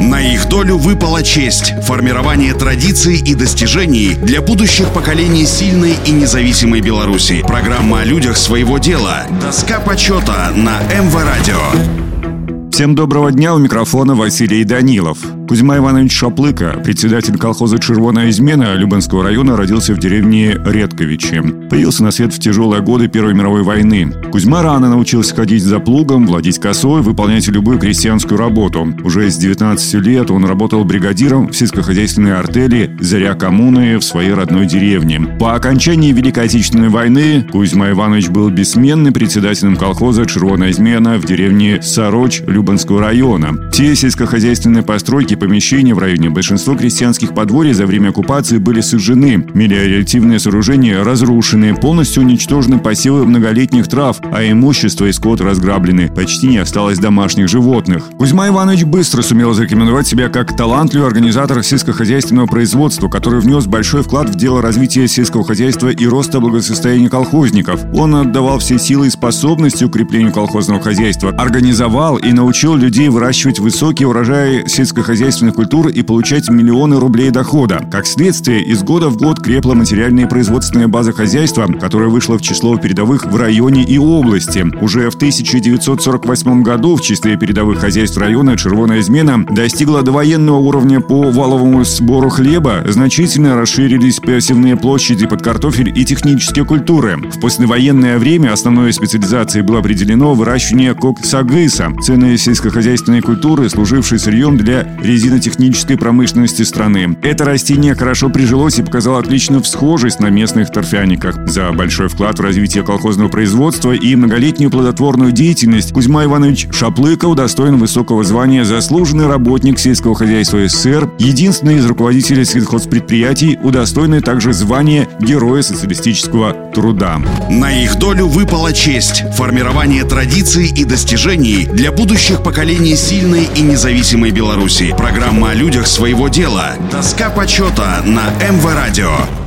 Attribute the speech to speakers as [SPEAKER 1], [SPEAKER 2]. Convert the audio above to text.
[SPEAKER 1] На их долю выпала честь – формирование традиций и достижений для будущих поколений сильной и независимой Беларуси. Программа о людях своего дела. Доска почета на МВ Радио.
[SPEAKER 2] Всем доброго дня, у микрофона Василий Данилов. Кузьма Иванович Шаплыка, председатель колхоза «Червоная измена» Любанского района, родился в деревне Редковичи. Появился на свет в тяжелые годы Первой мировой войны. Кузьма рано научился ходить за плугом, владеть косой, выполнять любую крестьянскую работу. Уже с 19 лет он работал бригадиром в сельскохозяйственной артели «Заря коммуны» в своей родной деревне. По окончании Великой Отечественной войны Кузьма Иванович был бессменным председателем колхоза «Червоная измена» в деревне Сороч Любанского района. Все сельскохозяйственные постройки помещения в районе большинство крестьянских подворий за время оккупации были сожжены, мелиоративные сооружения разрушены, полностью уничтожены посевы многолетних трав, а имущество и скот разграблены. Почти не осталось домашних животных. Кузьма Иванович быстро сумел зарекомендовать себя как талантливый организатор сельскохозяйственного производства, который внес большой вклад в дело развития сельского хозяйства и роста благосостояния колхозников. Он отдавал все силы и способности укреплению колхозного хозяйства, организовал и научил людей выращивать высокие урожаи сельскохозяйственных хозяйственных культур и получать миллионы рублей дохода. Как следствие, из года в год крепла материальная и производственная база хозяйства, которая вышла в число передовых в районе и области. Уже в 1948 году в числе передовых хозяйств района «Червоная измена» достигла довоенного уровня по валовому сбору хлеба, значительно расширились посевные площади под картофель и технические культуры. В послевоенное время основной специализацией было определено выращивание коксагыса, ценной сельскохозяйственной культуры, служившей сырьем для резинотехнической промышленности страны. Это растение хорошо прижилось и показало отличную всхожесть на местных торфяниках. За большой вклад в развитие колхозного производства и многолетнюю плодотворную деятельность Кузьма Иванович Шаплыка удостоен высокого звания «Заслуженный работник сельского хозяйства СССР», единственный из руководителей сельхозпредприятий, удостоенный также звания Героя социалистического труда.
[SPEAKER 1] На их долю выпала честь – формирование традиций и достижений для будущих поколений сильной и независимой Беларуси. Программа о людях своего дела. Доска почета на МВ Радио.